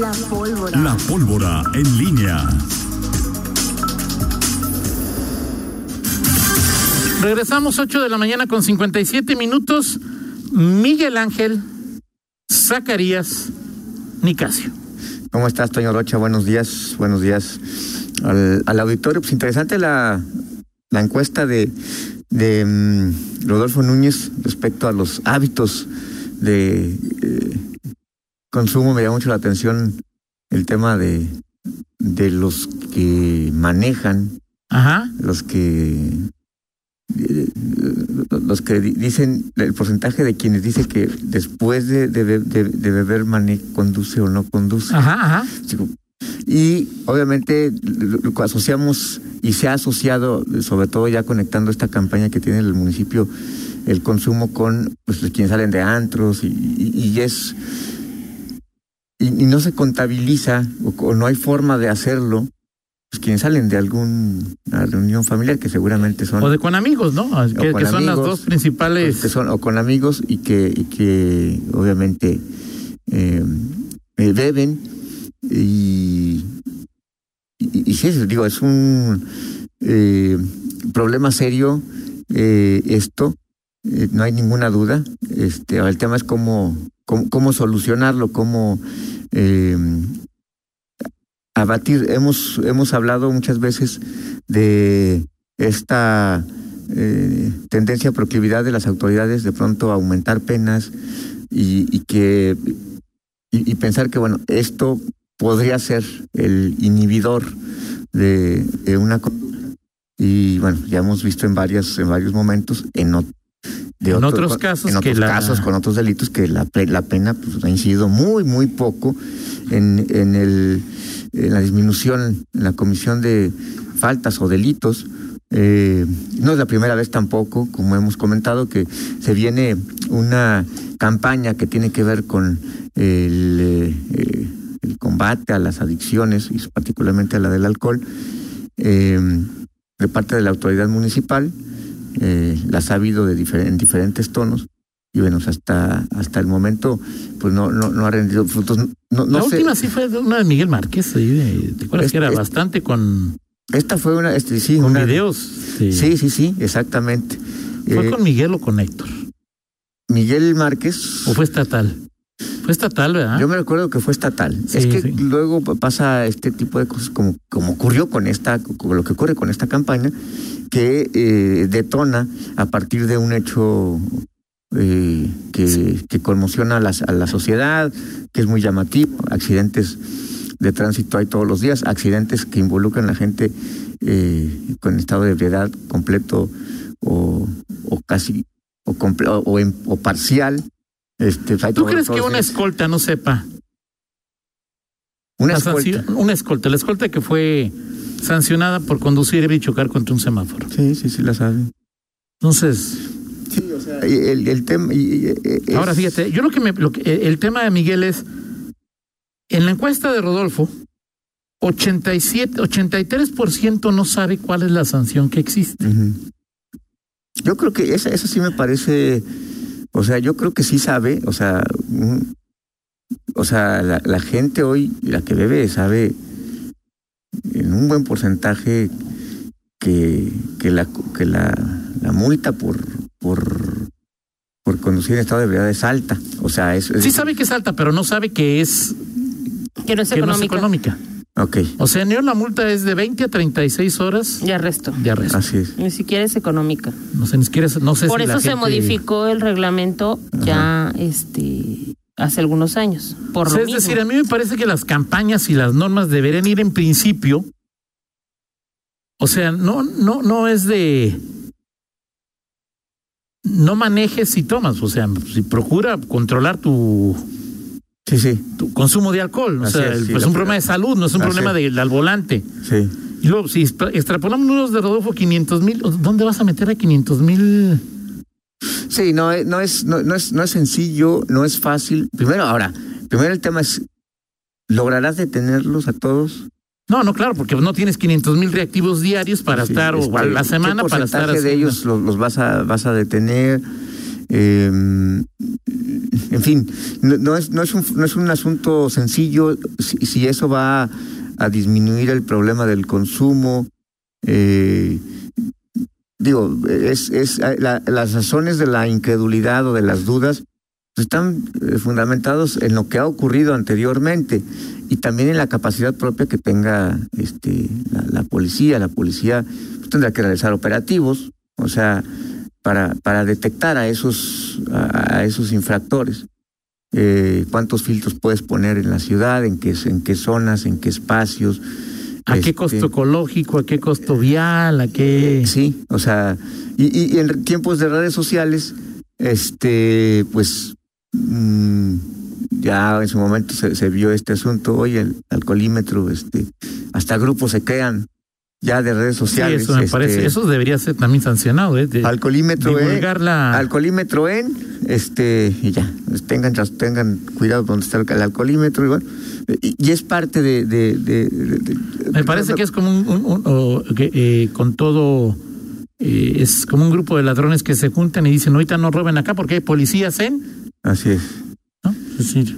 La pólvora. La pólvora en línea. Regresamos 8 de la mañana con 57 minutos. Miguel Ángel, Zacarías, Nicasio. ¿Cómo estás, Toño Rocha? Buenos días, buenos días al, al auditorio. Pues interesante la, la encuesta de, de mm, Rodolfo Núñez respecto a los hábitos de eh, consumo. Me llama mucho la atención el tema de, de los que manejan, Ajá. los que eh, los que di- dicen el porcentaje de quienes dice que después de, de, de- de beber mane conduce o no conduce. Ajá, ajá. Digo, Y obviamente lo lo que asociamos y se ha asociado, sobre todo ya conectando esta campaña que tiene el municipio, el consumo con pues, quienes salen de antros y, y- y es. Y, y no se contabiliza o, o no hay forma de hacerlo, pues quienes salen de alguna reunión familiar que seguramente son. O de con amigos, ¿no? Que, son las dos principales. que son o con amigos y que, y que obviamente eh, eh, beben y, y, y sí, digo, es un eh, problema serio eh, esto, eh, no hay ninguna duda. Este, el tema es cómo, cómo, solucionarlo, cómo eh, abatir. Hemos, hemos hablado muchas veces de esta eh, tendencia, proclividad de las autoridades de pronto a aumentar penas y, que y, pensar que bueno esto podría ser el inhibidor de, una y bueno ya hemos visto en varias en varios momentos en, En otro- otros casos en que otros la- casos con otros delitos que la, la pena pues, ha incidido muy muy poco en, en el en la disminución en la comisión de faltas o delitos eh, no es la primera vez tampoco, como hemos comentado, que se viene una campaña que tiene que ver con el, eh, eh, el combate a las adicciones y particularmente a la del alcohol eh, de parte de la autoridad municipal. Eh, las ha habido de difer- en diferentes tonos y bueno, hasta hasta el momento pues no no, no ha rendido frutos. No, no la sé. última sí fue de una de Miguel Márquez. ahí de- ¿Te acuerdas Es- que era es- bastante con, Esta fue una, este, sí, con una, videos? Sí. Sí, sí, sí, exactamente. ¿Fue Eh, con Miguel o con Héctor? Miguel Márquez. ¿O fue estatal? Fue estatal, ¿verdad? Yo me recuerdo que fue estatal. Sí, es que sí. luego pasa este tipo de cosas como, como ocurrió con esta, con lo que ocurre con esta campaña, que eh, detona a partir de un hecho eh, que, que conmociona a la, a la sociedad, que es muy llamativo, accidentes de tránsito hay todos los días, accidentes que involucran a la gente eh, con estado de ebriedad completo o, o casi o, o, o parcial. Este, hay ¿Tú crees que una escolta no sepa? Una La escolta. sanción- Una escolta. La escolta que fue sancionada por conducir y chocar contra un semáforo. Sí, sí, sí la saben. Entonces, Sí, o sea, el, el tema. es- ahora fíjate, yo lo que me. lo que- el tema de Miguel es. En la encuesta de Rodolfo, 87, 83% no sabe cuál es la sanción que existe. Yo creo que esa, esa sí me parece. O sea, yo creo que sí sabe. O sea, un- o sea, la, la gente hoy, la que bebe, sabe en un buen porcentaje que, que la que la, la multa por por por conducir en estado de ebriedad es alta. O sea, es, es Sí sabe que es alta, pero no sabe que es, Que no es que no es económica. Ok, O sea, en León la multa es de 20 a 36 horas Y arresto. de arresto. así es. Ni siquiera es económica. No sé, ni siquiera, no sé Por si la eso se gente- modificó el reglamento ya este hace algunos años. Por O sea, lo es mismo. decir, a mí me parece que las campañas y las normas deberían ir en principio. O sea, no, no, no es de no manejes si tomas, o sea, si procura controlar tu, Sí, sí, tu consumo de alcohol. O sea, es, sí, pues un problema de salud, no es un Así problema del al volante. sí. Y luego, si extra- extrapolamos números de Rodolfo, 500 mil, ¿dónde vas a meter a 500 mil? Sí, no, es- no, es, no, no es, no es sencillo, no es fácil. Primero, ahora, primero el tema es, ¿lograrás detenerlos a todos? No, no, claro, porque no tienes 500 mil reactivos diarios para Sí, estar, o a la semana ¿qué para estar de ellos los, los vas a vas a detener? Eh, en fin, no, no es, no, es un, no es un asunto sencillo si, si eso va a disminuir el problema del consumo. Eh, digo, es, es la- las razones de la incredulidad o de las dudas están eh, fundamentados en lo que ha ocurrido anteriormente y también en la capacidad propia que tenga este la, policía. La policía tendrá que realizar operativos, o sea, para, para detectar a esos, a, esos infractores. Eh, cuántos filtros puedes poner en la ciudad, en qué, en qué zonas, en qué espacios. ¿A qué Este, costo ecológico? ¿A qué costo vial? ¿A qué...? Sí, o sea, y, y- y en tiempos de redes sociales, este, pues mm, ya en su momento se, se vio este asunto, oye, el alcoholímetro, este, hasta grupos se crean ya de redes Sí, sociales. eso me este, parece. Eso debería ser también sancionado, ¿eh? De Alcoholímetro en, la... alcoholímetro en, este, y ya, pues, tengan, tengan cuidado donde está el, alcoholímetro, y bueno, y, y es parte de, de, de- de- de- Me parece que es como un, un- un- o que, eh, con todo, eh, es como un grupo de ladrones que se juntan y dicen, ahorita no roben acá porque hay policías en, Así es. ¿no? Es decir,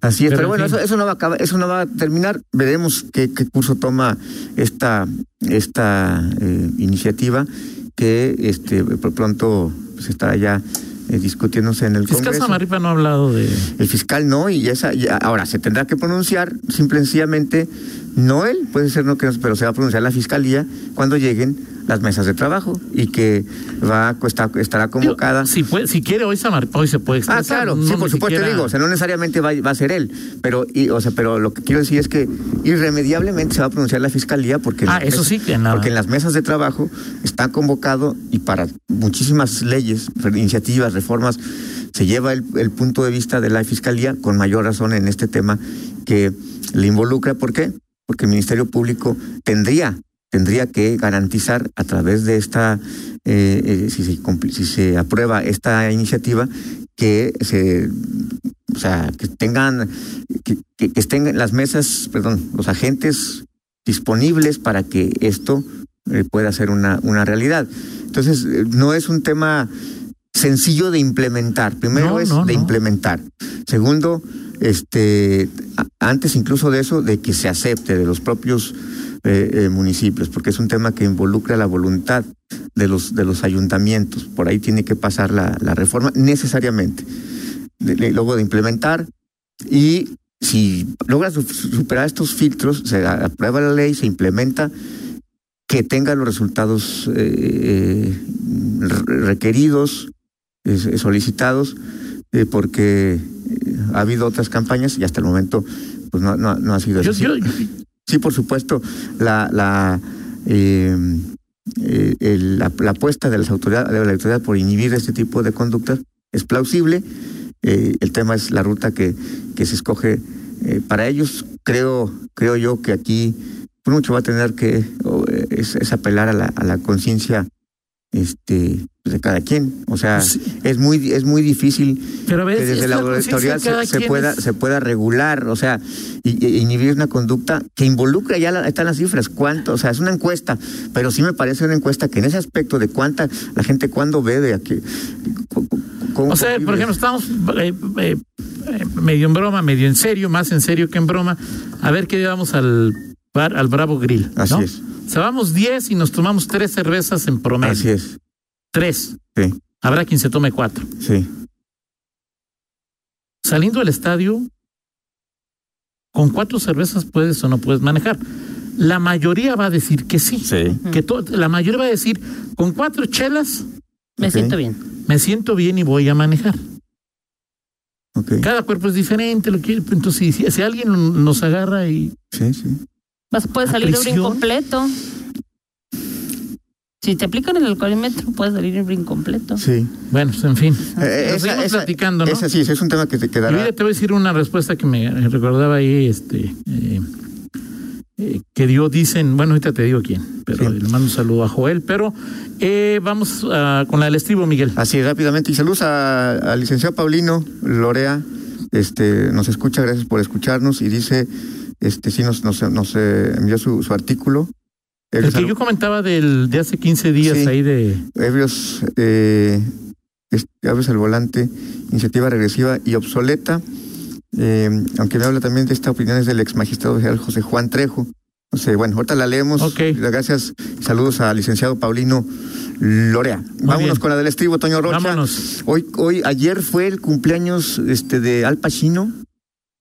Así es, Pero, pero, en bueno, fin. eso, eso no va a acabar, eso no va a terminar. Veremos qué, qué curso toma esta, esta eh, iniciativa que este por pronto se estará ya eh, discutiéndose en el Fiscal Congreso. Samarripa no ha hablado de... El fiscal no, y esa, ahora se tendrá que pronunciar simple y sencillamente, no él, puede ser no que no, pero se va a pronunciar la fiscalía cuando lleguen las mesas de trabajo y que va a está- estará convocada. Si, puede, si quiere hoy hoy se puede Ah, expresar. claro, no sí, por supuesto siquiera- digo, o sea, no necesariamente va, va a ser él, pero, y, o sea, pero lo que quiero decir es que irremediablemente se va a pronunciar la fiscalía porque, en Ah, las eso mesas- sí que nada. porque en las mesas de trabajo está convocado y para muchísimas leyes, iniciativas, reformas, se lleva el, el punto de vista de la fiscalía con mayor razón en este tema que le involucra. ¿Por qué? Porque el Ministerio Público tendría tendría que garantizar a través de esta, eh, eh, si, se, si se aprueba esta iniciativa, que se, o sea, que tengan, que, estén las mesas, perdón, los agentes disponibles para que esto eh, pueda ser una, una realidad. Entonces, no es un tema sencillo de implementar. Primero No, es no, de no. implementar. Segundo, este, antes incluso de eso, de que se acepte de los propios eh, eh, municipios, porque es un tema que involucra la voluntad de los, de los ayuntamientos. Por ahí tiene que pasar la, la reforma necesariamente. De- de- luego de implementar y si logra su- superar estos filtros, se aprueba la ley, se implementa, que tenga los resultados eh, eh, re- requeridos, eh, solicitados, eh, porque eh, ha habido otras campañas y hasta el momento pues no, no, no ha sido Yo, así. yo, Sí, por supuesto, la, la, eh, el- la, la apuesta de las autoridades, de la autoridad por inhibir este tipo de conductas es plausible. El tema es la ruta que, que se escoge para ellos. Creo, creo yo que aquí por mucho va a tener que es, es apelar a la, a la conciencia este de cada quien. O sea, Sí. es muy es muy difícil pero que desde es la autoridad se, pueda es- se pueda regular, o sea, y, y inhibir una conducta que involucra ya la- están las cifras, cuánto, o sea, es una encuesta, pero sí me parece una encuesta que en ese aspecto de cuánta la gente cuándo bebe, a qué, O sea, por ejemplo, estamos eh, eh, eh, medio en broma, medio en serio, más en serio que en broma. A ver qué llevamos al bar, al Bravo Grill. ¿no? Así es. O sea, vamos 10 y nos tomamos tres cervezas en promedio. Así es. Tres. Sí, Habrá quien se tome cuatro. sí. Saliendo del estadio, con cuatro cervezas puedes o no puedes manejar. La mayoría va a decir que sí. Sí. Que la mayoría va a decir, con cuatro chelas Me siento bien. me siento bien y voy a manejar. Ok. Cada cuerpo es diferente. Lo que, entonces, si, si- si alguien nos agarra y Sí, sí. Vas, puedes ¿A salir de un incompleto. Si te aplican el alcoholímetro, puedes salir incompleto. Sí. Bueno, pues en fin. Eh, esa- esa- platicando, ¿no? Esa sí, ese es un tema que te quedará. mira, te voy a decir una respuesta que me recordaba ahí, este, eh, eh, que dio, dicen, bueno, ahorita te digo quién, pero Sí. le mando un saludo a Joel, pero eh, vamos ah, con la del estribo, Miguel. Así rápidamente. Y saludos a- al licenciado Paulino Lorea. Este, nos escucha, gracias por escucharnos. Y dice, este, sí nos, nos, nos eh, envió su, su artículo. El que yo comentaba del, de hace 15 días Sí. ahí de... ebrios, eh, al volante, iniciativa regresiva y obsoleta. Eh, aunque me habla también de esta opinión es del ex magistrado general José Juan Trejo. No sé, bueno, ahorita la leemos. Ok. Gracias. Saludos al licenciado Paulino Lorea. Vámonos bien. con la del estribo, Toño Rocha. Vámonos. Hoy, hoy, ayer fue el cumpleaños este de Al Pacino.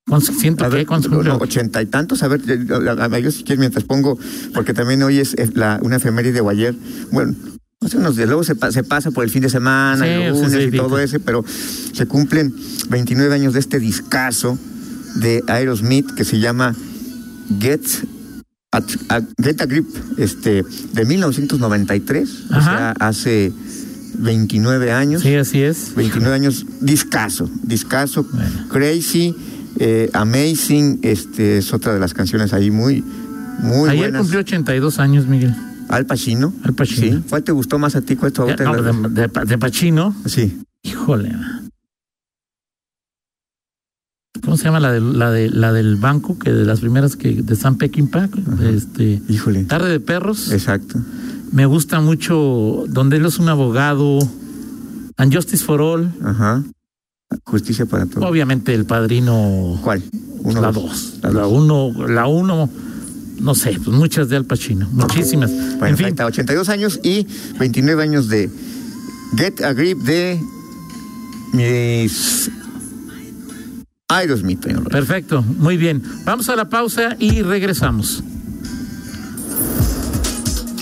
Con, siento A ver, no, ochenta y tantos. A ver, eh, a, a- yo si quieres mientras pongo, porque también hoy es la, una efeméride o ayer. Bueno, hace unos días, luego se, pa- se pasa por el fin de semana, Sí, el lunes sí, y todo ese, pero se cumplen 29 años de este discazo de Aerosmith que se llama Get a, a- Get a Grip, este, de 1993, o Ajá. sea, hace 29 años. Sí, así es. 29 años, discaso, discaso, Bueno. crazy, eh, amazing, este es otra de las canciones ahí muy, muy Ayer buenas. cumplió 82 años, Miguel. Al Pacino. Al Pacino. Sí. ¿Cuál te gustó más a ti? ¿Cuál no, la- de, de, de Pacino. Sí. Híjole. ¿Cómo se llama la, de, la, de, la del banco? Que de las primeras que de San Peckinpah. Este, Híjole. Tarde de perros. Exacto. Me gusta mucho donde él es un abogado. And Justice for All. Ajá. Justicia para todos. Obviamente el padrino. ¿Cuál? Uno, la dos. La La dos. uno. La uno. No sé, pues muchas de Al Pacino. Muchísimas. Bueno, en fin. está, 82 años y 29 años de Get a Grip de mis Aerosmith. Perfecto, muy bien. Vamos a la pausa y regresamos.